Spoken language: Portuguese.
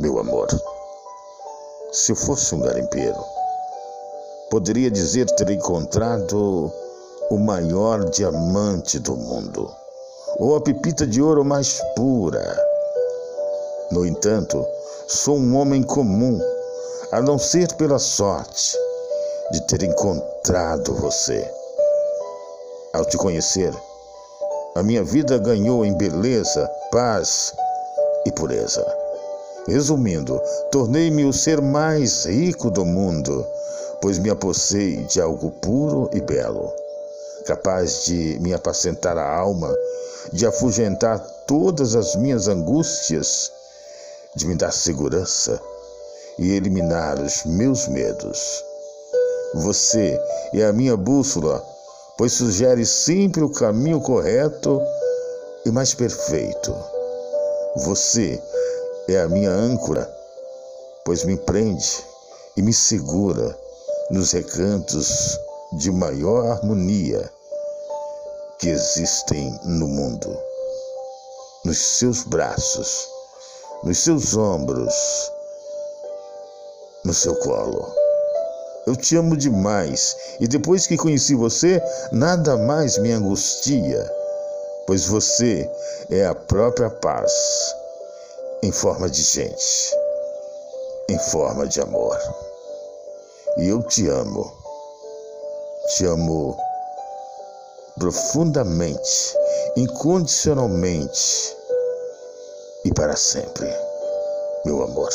Meu amor, se eu fosse um garimpeiro, poderia dizer ter encontrado o maior diamante do mundo, ou a pepita de ouro mais pura. No entanto, sou um homem comum, a não ser pela sorte de ter encontrado você. Ao te conhecer, a minha vida ganhou em beleza, paz e pureza. Resumindo, tornei-me o ser mais rico do mundo, pois me apossei de algo puro e belo, capaz de me apacentar a alma, de afugentar todas as minhas angústias, de me dar segurança e eliminar os meus medos. Você é a minha bússola, pois sugere sempre o caminho correto e mais perfeito. Você é a minha âncora, pois me prende e me segura nos recantos de maior harmonia que existem no mundo. Nos seus braços, nos seus ombros, no seu colo. Eu te amo demais e depois que conheci você, nada mais me angustia, pois você é a própria paz em forma de gente, em forma de amor. E eu te amo, te amo profundamente, incondicionalmente e para sempre, meu amor.